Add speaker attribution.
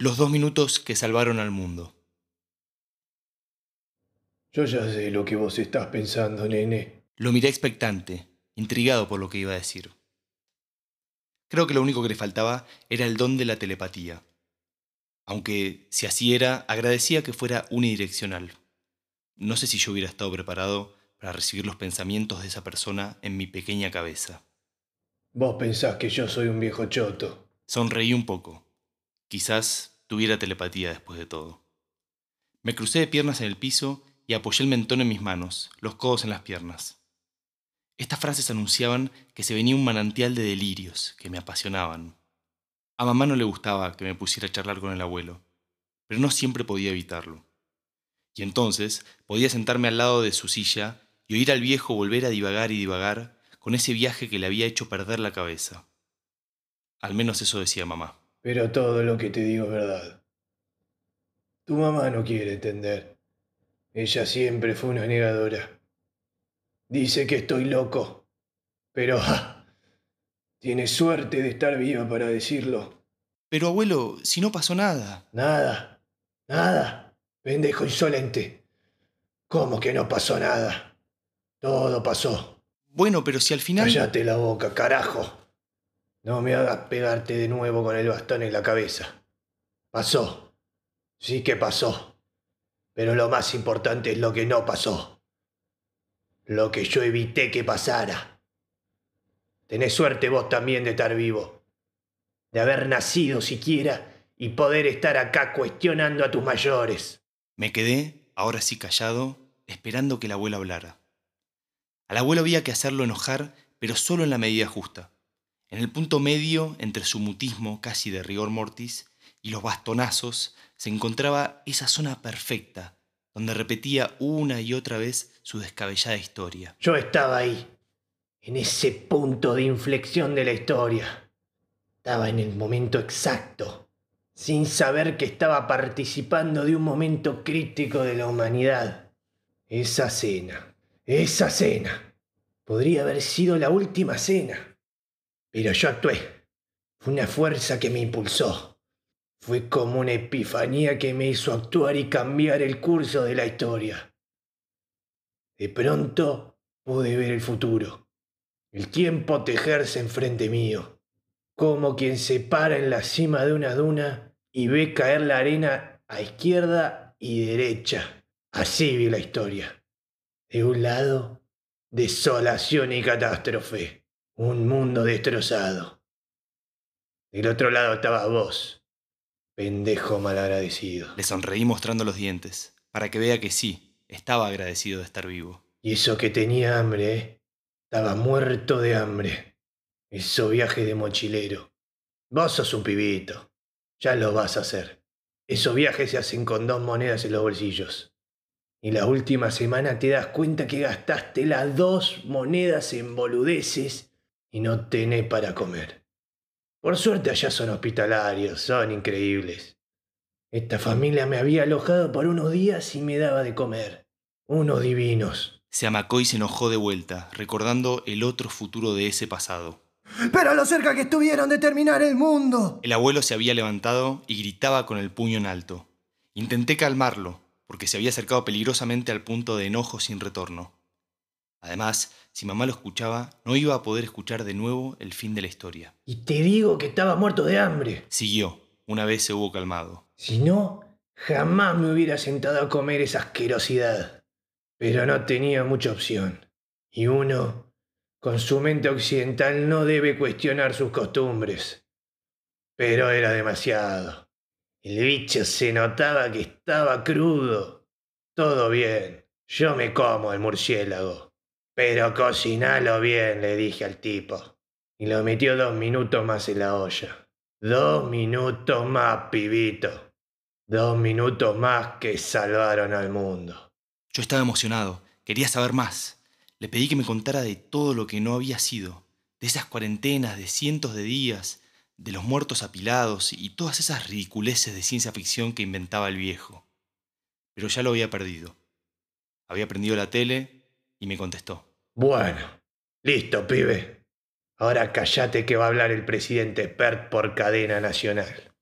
Speaker 1: Los dos minutos que salvaron al mundo.
Speaker 2: Yo ya sé lo que vos estás pensando, nene.
Speaker 1: Lo miré expectante, intrigado por lo que iba a decir. Creo que lo único que le faltaba era el don de la telepatía. Aunque, si así era, agradecía que fuera unidireccional. No sé si yo hubiera estado preparado para recibir los pensamientos de esa persona en mi pequeña cabeza.
Speaker 2: Vos pensás que yo soy un viejo choto.
Speaker 1: Sonreí un poco. Quizás tuviera telepatía después de todo. Me crucé de piernas en el piso y apoyé el mentón en mis manos, los codos en las piernas. Estas frases anunciaban que se venía un manantial de delirios que me apasionaban. A mamá no le gustaba que me pusiera a charlar con el abuelo, pero no siempre podía evitarlo. Y entonces podía sentarme al lado de su silla y oír al viejo volver a divagar y divagar con ese viaje que le había hecho perder la cabeza. Al menos eso decía mamá.
Speaker 2: Pero todo lo que te digo es verdad. Tu mamá no quiere entender. Ella siempre fue una negadora. Dice que estoy loco. Pero ah, tiene suerte de estar viva para decirlo.
Speaker 1: Pero abuelo, si no pasó nada.
Speaker 2: Nada. Nada. Pendejo insolente. ¿Cómo que no pasó nada? Todo pasó.
Speaker 1: Bueno, pero si al final...
Speaker 2: Cállate la boca, carajo. No me hagas pegarte de nuevo con el bastón en la cabeza. Pasó. Sí que pasó. Pero lo más importante es lo que no pasó. Lo que yo evité que pasara. Tenés suerte vos también de estar vivo. De haber nacido siquiera y poder estar acá cuestionando a tus mayores.
Speaker 1: Me quedé, ahora sí callado, esperando que el abuelo hablara. Al abuelo había que hacerlo enojar, pero solo en la medida justa. En el punto medio entre su mutismo casi de rigor mortis y los bastonazos se encontraba esa zona perfecta, donde repetía una y otra vez su descabellada historia.
Speaker 2: Yo estaba ahí, en ese punto de inflexión de la historia. Estaba en el momento exacto, sin saber que estaba participando de un momento crítico de la humanidad. Esa cena, esa cena, podría haber sido la última cena. Pero yo actué. Fue una fuerza que me impulsó. Fue como una epifanía que me hizo actuar y cambiar el curso de la historia. De pronto pude ver el futuro. El tiempo tejerse enfrente mío. Como quien se para en la cima de una duna y ve caer la arena a izquierda y derecha. Así vi la historia. De un lado, desolación y catástrofe. Un mundo destrozado. Del otro lado estaba vos, pendejo malagradecido.
Speaker 1: Le sonreí mostrando los dientes, para que vea que sí, estaba agradecido de estar vivo.
Speaker 2: Y eso que tenía hambre, ¿eh? Estaba muerto de hambre. Eso viaje de mochilero. Vos sos un pibito. Ya lo vas a hacer. Esos viajes se hacen con dos monedas en los bolsillos. Y la última semana te das cuenta que gastaste las dos monedas en boludeces y no tenés para comer. Por suerte allá son hospitalarios, son increíbles. Esta familia me había alojado por unos días y me daba de comer. Unos divinos.
Speaker 1: Se amacó y se enojó de vuelta, recordando el otro futuro de ese pasado.
Speaker 3: Pero a lo cerca que estuvieron de terminar el mundo.
Speaker 1: El abuelo se había levantado y gritaba con el puño en alto. Intenté calmarlo, porque se había acercado peligrosamente al punto de enojo sin retorno. Además, si mamá lo escuchaba, no iba a poder escuchar de nuevo el fin de la historia.
Speaker 2: Y te digo que estaba muerto de hambre.
Speaker 1: Siguió, una vez se hubo calmado.
Speaker 2: Si no, jamás me hubiera sentado a comer esa asquerosidad. Pero no tenía mucha opción. Y uno, con su mente occidental, no debe cuestionar sus costumbres. Pero era demasiado. El bicho se notaba que estaba crudo. Todo bien. Yo me como el murciélago. Pero cocinalo bien, le dije al tipo. Y lo metió dos minutos más en la olla. Dos minutos más, pibito. Dos minutos más que salvaron al mundo.
Speaker 1: Yo estaba emocionado, quería saber más. Le pedí que me contara de todo lo que no había sido, de esas cuarentenas de cientos de días, de los muertos apilados y todas esas ridiculeces de ciencia ficción que inventaba el viejo. Pero ya lo había perdido. Había prendido la tele y me contestó.
Speaker 2: Bueno, listo, pibe. Ahora callate que va a hablar el presidente Pert por cadena nacional.